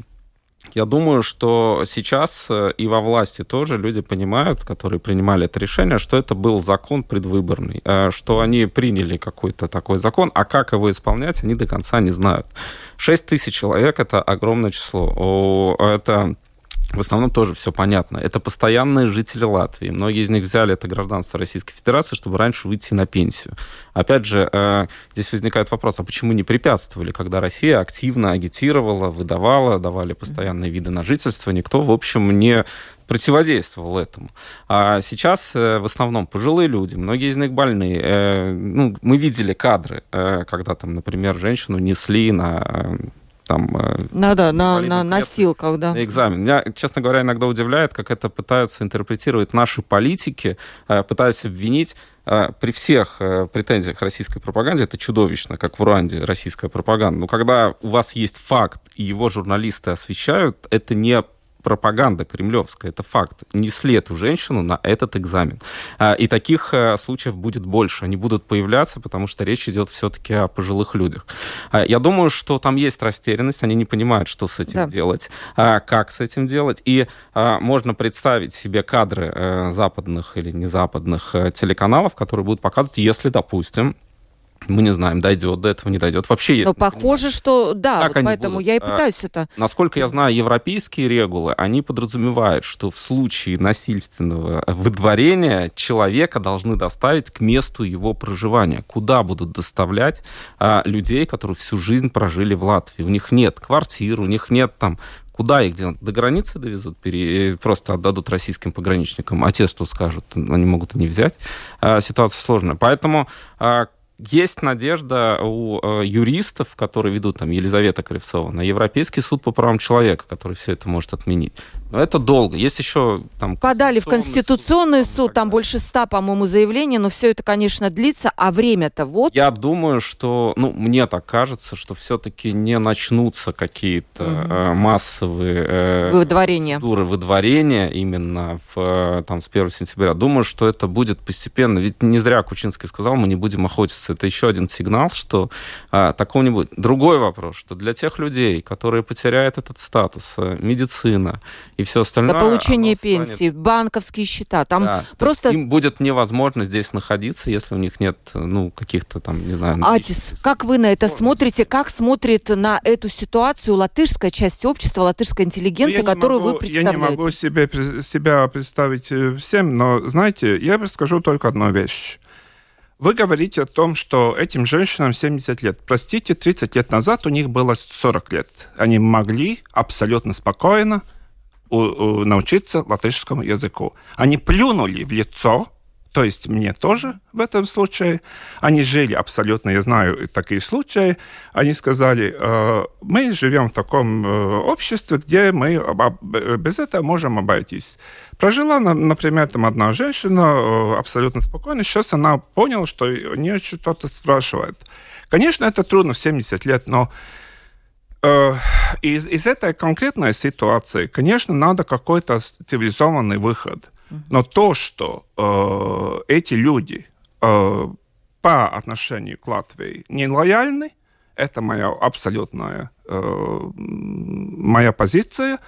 я думаю, что сейчас э, и во власти тоже люди понимают, которые принимали это решение, что это был закон предвыборный, э, что они приняли какой-то такой закон, а как его исполнять, они до конца не знают. 6 тысяч человек — это огромное число. Это в основном тоже все понятно. Это постоянные жители Латвии. Многие из них взяли это гражданство Российской Федерации, чтобы раньше выйти на пенсию. Опять же, э, здесь возникает вопрос, а почему не препятствовали, когда Россия активно агитировала, выдавала, давали постоянные виды на жительство, никто, в общем, не противодействовал этому. А сейчас э, в основном пожилые люди, многие из них больные. Э, ну, мы видели кадры, когда там, например, женщину несли на там... Э, ну да, на, на носилках, да. На экзамен. Меня, честно говоря, иногда удивляет, как это пытаются интерпретировать наши политики, э, пытаясь обвинить э, при всех претензиях российской пропаганде, это чудовищно, как в Руанде российская пропаганда. Но когда у вас есть факт, и его журналисты освещают, это не пропаганда кремлевская, это факт. Несли эту женщину на этот экзамен. А, и таких э, случаев будет больше. Они будут появляться, потому что речь идет все-таки о пожилых людях. А, я думаю, что там есть растерянность, они не понимают, что с этим да. делать, а, как с этим делать. И можно представить себе кадры э, западных или незападных э, телеканалов, которые будут показывать, если, допустим, мы не знаем, дойдет до этого, не дойдет. Вообще есть. Но похоже, понимаем. что да, вот поэтому будут? я и а, пытаюсь это. Насколько я знаю, европейские регулы, они подразумевают, что в случае насильственного выдворения человека должны доставить к месту его проживания. Куда будут доставлять а, людей, которые всю жизнь прожили в Латвии? У них нет квартир, у них нет там Куда их делать? До границы довезут, пере... просто отдадут российским пограничникам, а те, что скажут, они могут и не взять. А, ситуация сложная. Поэтому а, есть надежда у э, юристов, которые ведут, там, Елизавета Кривцова, на Европейский суд по правам человека, который все это может отменить. Но это долго. Есть еще там... Подали в Конституционный суд, суд там больше ста, по-моему, заявлений, но все это, конечно, длится, а время-то вот... Я думаю, что, ну, мне так кажется, что все-таки не начнутся какие-то угу. э, массовые э, выдворения. процедуры выдворения именно в, э, там, с 1 сентября. Думаю, что это будет постепенно. Ведь не зря Кучинский сказал, мы не будем охотиться. Это еще один сигнал, что э, такого не будет. Другой вопрос, что для тех людей, которые потеряют этот статус, э, медицина и все остальное. До получения пенсии, станет... банковские счета. Там да, просто... Им будет невозможно здесь находиться, если у них нет, ну, каких-то там, не знаю... Атис, как вы на это смотрите? Как смотрит на эту ситуацию латышская часть общества, латышская интеллигенция, которую могу, вы представляете? Я не могу себе, себя представить э, всем, но, знаете, я скажу только одну вещь. Вы говорите о том, что этим женщинам 70 лет. Простите, 30 лет назад у них было 40 лет. Они могли абсолютно спокойно научиться латышскому языку. Они плюнули в лицо, то есть мне тоже в этом случае. Они жили абсолютно, я знаю такие случаи. Они сказали, э, мы живем в таком э, обществе, где мы без этого можем обойтись. Прожила, например, там одна женщина э, абсолютно спокойно. Сейчас она поняла, что у нее что-то спрашивает. Конечно, это трудно в 70 лет, но из, из этой конкретной ситуации, конечно, надо какой-то цивилизованный выход. Но то, что э, эти люди э, по отношению к Латвии не лояльны, это моя абсолютная э, моя позиция.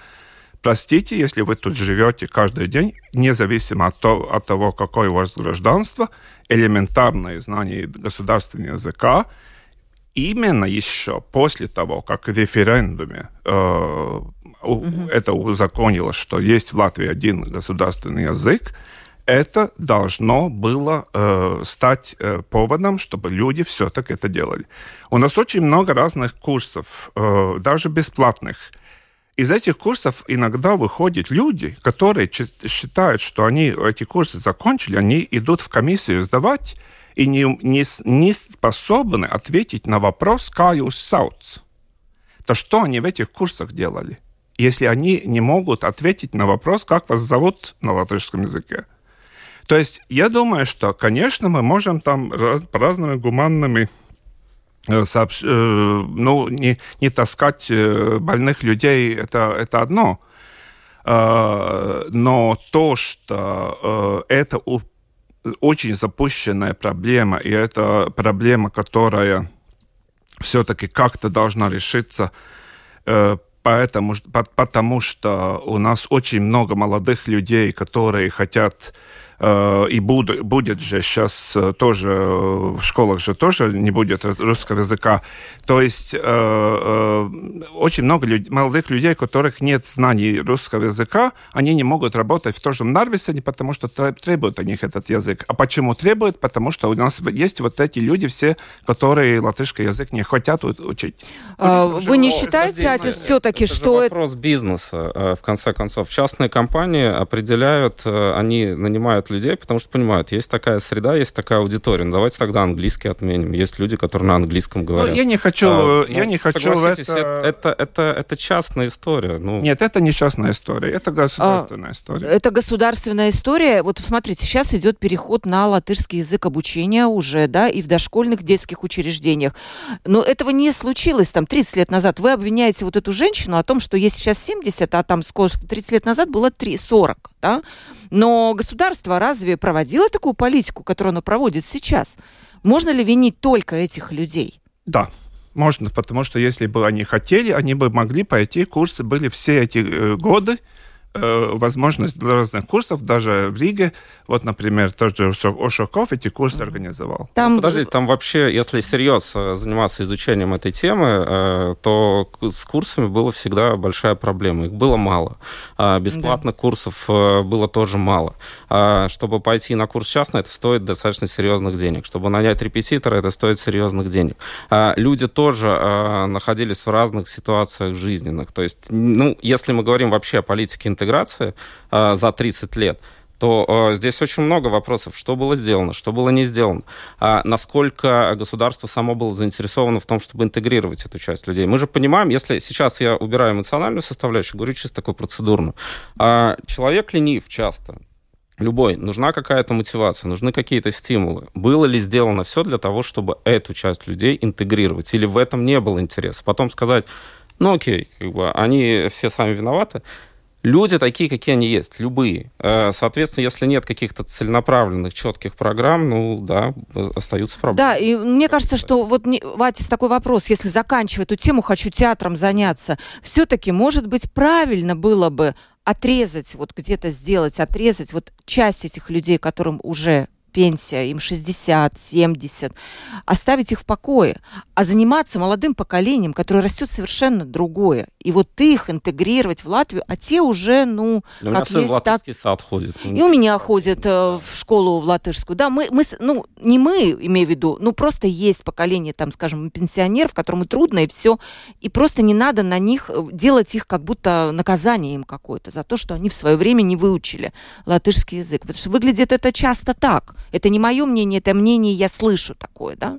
Простите, если вы тут живете каждый день, независимо от, то, от того, какое у вас гражданство, элементарное знание государственного языка – именно еще после того, как в референдуме э, угу. это узаконила, что есть в Латвии один государственный язык, это должно было э, стать э, поводом, чтобы люди все-таки это делали. У нас очень много разных курсов, э, даже бесплатных. Из этих курсов иногда выходят люди, которые считают, что они эти курсы закончили, они идут в комиссию сдавать и не, не, не способны ответить на вопрос «Каюс сауц?». То что они в этих курсах делали, если они не могут ответить на вопрос «Как вас зовут?» на латышском языке? То есть я думаю, что, конечно, мы можем там раз, разными гуманными э, сообщ... Э, ну, не, не таскать э, больных людей, это, это одно. Но то, что это очень запущенная проблема, и это проблема, которая все-таки как-то должна решиться, поэтому, потому что у нас очень много молодых людей, которые хотят Э, и буд, будет же сейчас э, тоже э, в школах же тоже не будет русского языка. То есть очень много люд, молодых людей, у которых нет знаний русского языка, они не могут работать в том же Нарвисоне, потому что требуют от них этот язык. А почему требуют? Потому что у нас есть вот эти люди все, которые латышский язык не хотят учить. А, вы не считаете, это все-таки, что... Это вопрос бизнеса, в конце концов. Частные компании определяют, они нанимают людей, потому что понимают, есть такая среда, есть такая аудитория. Ну, давайте тогда английский отменим. Есть люди, которые на английском ну, говорят. Ну, я не хочу, а, я ну, не хочу это... это... Это, это, частная история. Ну... Нет, это не частная история, это государственная а, история. Это государственная история. Вот смотрите, сейчас идет переход на латышский язык обучения уже, да, и в дошкольных детских учреждениях. Но этого не случилось там 30 лет назад. Вы обвиняете вот эту женщину о том, что есть сейчас 70, а там сколько 30 лет назад было 3, 40, да? Но государство разве проводило такую политику, которую оно проводит сейчас? Можно ли винить только этих людей? Да, можно, потому что если бы они хотели, они бы могли пойти, курсы были все эти э, годы, возможность для разных курсов, даже в Риге. Вот, например, тот же Ошаков эти курсы организовал. Там... Ну, подождите, там вообще, если серьезно заниматься изучением этой темы, э, то с курсами была всегда большая проблема. Их было мало. А бесплатных да. курсов э, было тоже мало. А чтобы пойти на курс частный, это стоит достаточно серьезных денег. Чтобы нанять репетитора, это стоит серьезных денег. А люди тоже находились в разных ситуациях жизненных. То есть, ну, если мы говорим вообще о политике интеграции, интеграции э, за 30 лет, то э, здесь очень много вопросов, что было сделано, что было не сделано, а насколько государство само было заинтересовано в том, чтобы интегрировать эту часть людей. Мы же понимаем, если сейчас я убираю эмоциональную составляющую, говорю чисто такую процедурную, а человек ленив часто, любой, нужна какая-то мотивация, нужны какие-то стимулы. Было ли сделано все для того, чтобы эту часть людей интегрировать, или в этом не было интереса? Потом сказать, ну окей, как бы, они все сами виноваты, Люди такие, какие они есть, любые. Э, соответственно, если нет каких-то целенаправленных, четких программ, ну да, остаются проблемы. Да, и мне кажется, что вот, Ватис, такой вопрос, если заканчивать эту тему, хочу театром заняться, все-таки, может быть, правильно было бы отрезать, вот где-то сделать, отрезать вот часть этих людей, которым уже пенсия, им 60, 70, оставить их в покое, а заниматься молодым поколением, которое растет совершенно другое. И вот их интегрировать в Латвию, а те уже, ну, Но как у меня есть, так... сад ходит. И у меня ходит э, в школу в латышскую. Да, мы, мы, ну, не мы, имею в виду, ну, просто есть поколение, там, скажем, пенсионеров, которым и трудно, и все. И просто не надо на них э, делать их как будто наказание им какое-то за то, что они в свое время не выучили латышский язык. Потому что выглядит это часто так. Это не мое мнение, это мнение, я слышу такое, да?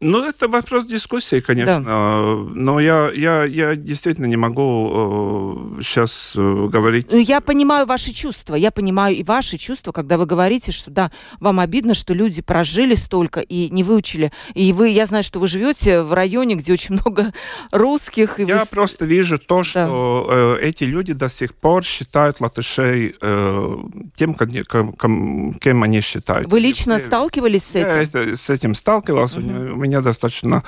Э, ну, это вопрос дискуссии, конечно. Да. Но я, я, я действительно не могу э, сейчас э, говорить. Ну, я понимаю ваши чувства. Я понимаю и ваши чувства, когда вы говорите, что да, вам обидно, что люди прожили столько и не выучили. И вы, я знаю, что вы живете в районе, где очень много русских. И я вы... просто вижу то, что да. э, эти люди до сих пор считают латышей э, тем, кем, кем они считают. Вы лично Все... сталкивались с этим? Я с этим сталкивался. Uh-huh меня достаточно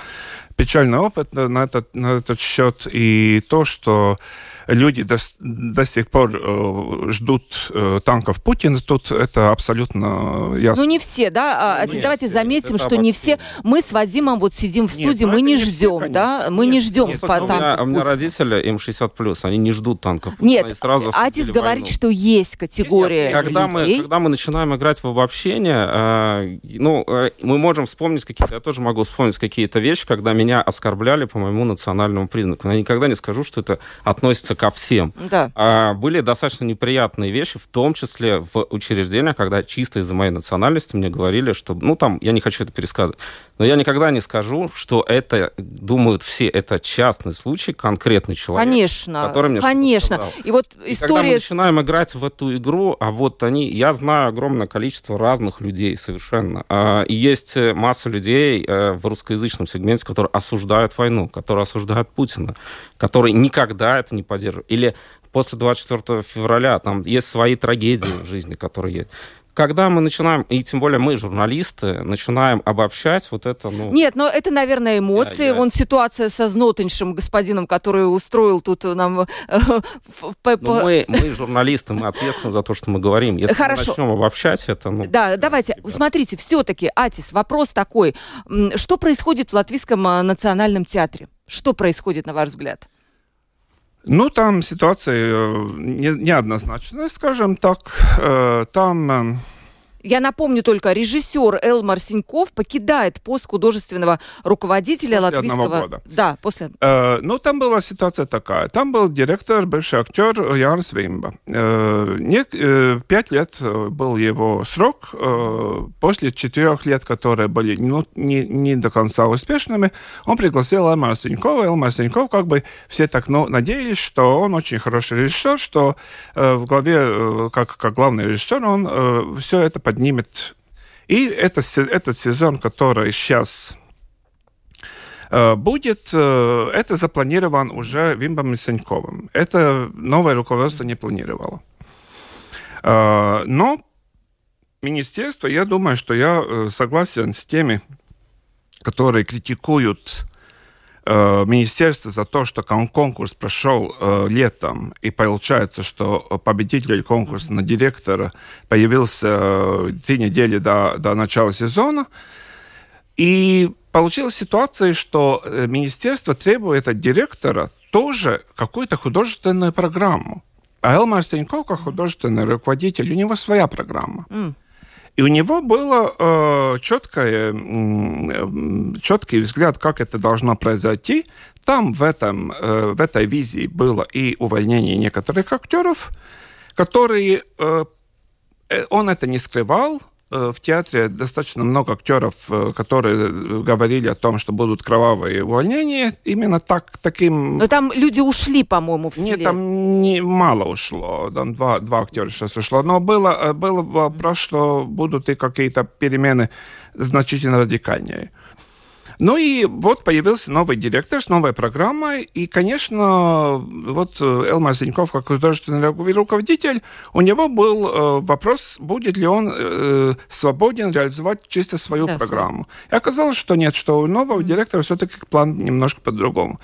печальный опыт на этот, на этот счет, и то, что люди до, до сих пор э, ждут э, танков Путина, тут это абсолютно ясно. Ну, не все, да? А, ну, давайте все. заметим, что не все. Мы с Вадимом вот сидим в студии, нет, мы не ждем, все, да? Мы нет, не ждем нет, по танков. У меня, у меня родители, им 60 плюс, они не ждут танков Путина. Нет, сразу Атис говорит, что есть категория когда людей. Мы, когда мы начинаем играть в обобщение, э, ну, э, мы можем вспомнить какие-то, я тоже могу вспомнить какие-то вещи, когда меня оскорбляли по моему национальному признаку. Но я никогда не скажу, что это относится относится ко всем. Да. А, были достаточно неприятные вещи, в том числе в учреждениях, когда чисто из-за моей национальности мне говорили, что, ну, там, я не хочу это пересказывать, но я никогда не скажу, что это, думают все, это частный случай, конкретный человек. Конечно, который мне конечно. И вот история... И когда мы начинаем играть в эту игру, а вот они, я знаю огромное количество разных людей совершенно. А, и есть масса людей э, в русскоязычном сегменте, которые осуждают войну, которые осуждают Путина, которые никогда это не поддерживают. Или после 24 февраля там есть свои трагедии в жизни, которые есть когда мы начинаем, и тем более мы, журналисты, начинаем обобщать вот это, ну... Нет, но это, наверное, эмоции. Я, я... Вон ситуация со знотеньшим господином, который устроил тут нам... Э, ну, мы, мы, журналисты, мы ответственны за то, что мы говорим. Если Хорошо. мы начнем обобщать это, ну... Да, давайте, ребят. смотрите, все-таки, Атис, вопрос такой. Что происходит в Латвийском э, национальном театре? Что происходит, на ваш взгляд? Ну, там ситуация э, неоднозначная, скажем так. Э, там я напомню только, режиссер Элмар Синьков покидает пост художественного руководителя после латвийского... года. Да, после... Э, ну, там была ситуация такая. Там был директор, бывший актер Янс Вимба. Э, не, э, пять лет был его срок. Э, после четырех лет, которые были ну, не, не до конца успешными, он пригласил Элмара Синькова. Элмар Синьков, как бы все так ну, надеялись, что он очень хороший режиссер, что э, в главе, э, как, как главный режиссер, он э, все это поднимет. И это, этот сезон, который сейчас э, будет, э, это запланирован уже Вимбом и Саньковым. Это новое руководство не планировало. Э, но министерство, я думаю, что я согласен с теми, которые критикуют Э, министерство за то, что конкурс прошел э, летом, и получается, что победитель конкурса на директора появился э, три недели до, до начала сезона. И получилась ситуация, что э, министерство требует от директора тоже какую-то художественную программу. А Элмар Сеньков, как художественный руководитель, у него своя программа. Mm. И у него был э, четкое, э, четкий взгляд, как это должно произойти. Там в, этом, э, в этой визии было и увольнение некоторых актеров, которые... Э, э он это не скрывал, в театре достаточно много актеров, э, которые говорили о том, что будут кровавые увольнения. Именно так, таким... Но там люди ушли, по-моему, в Нет, там не, мало ушло. Там два, два актера сейчас ушло. Но было, э, был вопрос, что будут и какие-то перемены значительно радикальнее. Ну и вот появился новый директор с новой программой, и, конечно, вот э, Элмар Зиньков, как художественный руководитель, у него был э, вопрос, будет ли он э, свободен реализовать чисто свою да, программу. И оказалось, что нет, что у нового директора все-таки план немножко по-другому.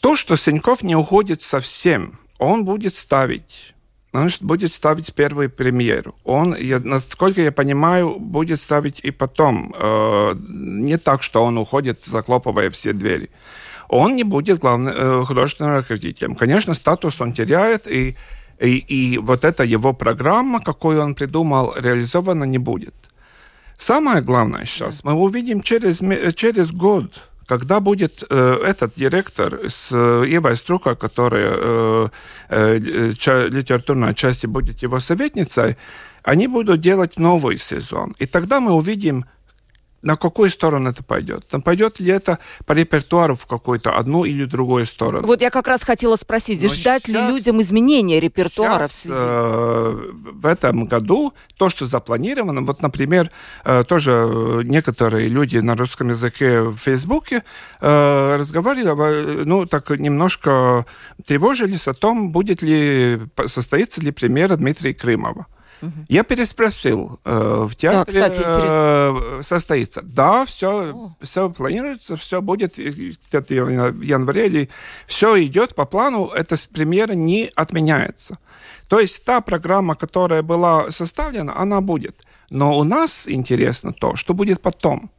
То, что Синьков не уходит совсем, он будет ставить значит, будет ставить первую премьеру. Он, я, насколько я понимаю, будет ставить и потом. Э, не так, что он уходит, захлопывая все двери. Он не будет главным э, художественным руководителем. Конечно, статус он теряет, и, и, и вот эта его программа, какую он придумал, реализована не будет. Самое главное сейчас, мы увидим через, через год, когда будет э, этот директор с э, Евой Струка, которая э, э, ча, литературной части будет его советницей, они будут делать новый сезон. И тогда мы увидим на какую сторону это пойдет? Там пойдет ли это по репертуару в какую-то одну или другую сторону? Вот я как раз хотела спросить, Но ждать сейчас, ли людям изменения репертуара сейчас, в связи? Э, в этом году то, что запланировано, вот, например, э, тоже э, некоторые люди на русском языке в Фейсбуке э, разговаривали, ну, так немножко тревожились о том, будет ли, состоится ли премьера Дмитрия Крымова. Угу. Я переспросил, э, в театре да, кстати, э, состоится. Да, все, все планируется, все будет где-то в январе, или все идет по плану, эта премьера не отменяется. То есть та программа, которая была составлена, она будет. Но у нас интересно то, что будет потом.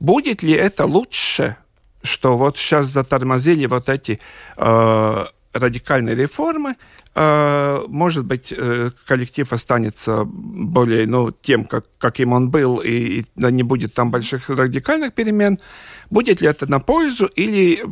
Будет ли это лучше, что вот сейчас затормозили вот эти э, радикальные реформы, э, может быть, э, коллектив останется более, ну, тем, как, каким он был, и, и не будет там больших радикальных перемен. Будет ли это на пользу или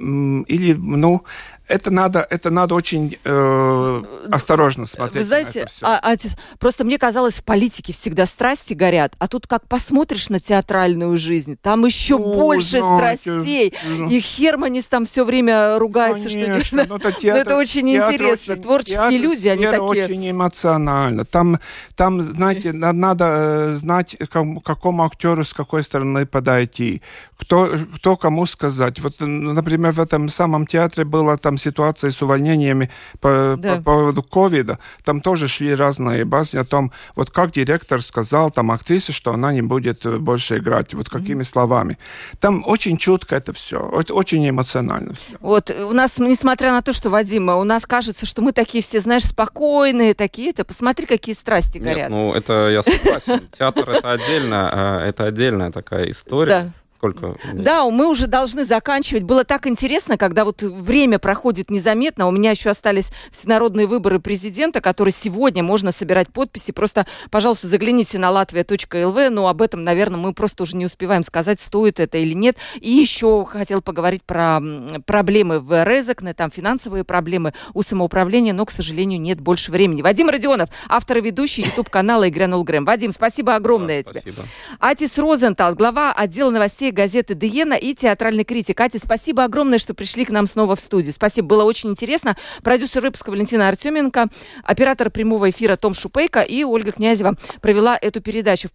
или, ну, это надо, это надо очень э, осторожно смотреть. Вы знаете, а, а, просто мне казалось, в политике всегда страсти горят, а тут как посмотришь на театральную жизнь, там еще ну, больше знаете, страстей. Ну, и Херманис там все время ругается, конечно, что ну, это, театр, это очень интересно. Очень, Творческие люди, они такие. очень эмоционально. Там, там знаете, надо э, знать, к какому актеру с какой стороны подойти, кто, кто кому сказать. Вот, например, в этом самом театре было там ситуация с увольнениями по, да. по поводу ковида, там тоже шли разные басни о том, вот как директор сказал там актрисе, что она не будет э, больше играть, вот какими mm-hmm. словами. Там очень чутко это все, очень эмоционально все. Вот у нас, несмотря на то, что, Вадим, у нас кажется, что мы такие все, знаешь, спокойные такие-то, посмотри, какие страсти горят. Нет, ну это я согласен. Театр это отдельно, это отдельная такая история. Да сколько? Да, мы уже должны заканчивать. Было так интересно, когда вот время проходит незаметно. У меня еще остались всенародные выборы президента, которые сегодня можно собирать подписи. Просто, пожалуйста, загляните на latvia.lv. Но об этом, наверное, мы просто уже не успеваем сказать, стоит это или нет. И еще хотел поговорить про проблемы в Резекне, там финансовые проблемы у самоуправления, но, к сожалению, нет больше времени. Вадим Родионов, автор и ведущий YouTube-канала «Игра Грэм». Вадим, спасибо огромное да, тебе. Спасибо. Атис Розентал, глава отдела новостей ведущая газеты «Диена» и театральный критик. Катя, спасибо огромное, что пришли к нам снова в студию. Спасибо, было очень интересно. Продюсер выпуска Валентина Артеменко, оператор прямого эфира Том Шупейко и Ольга Князева провела эту передачу. В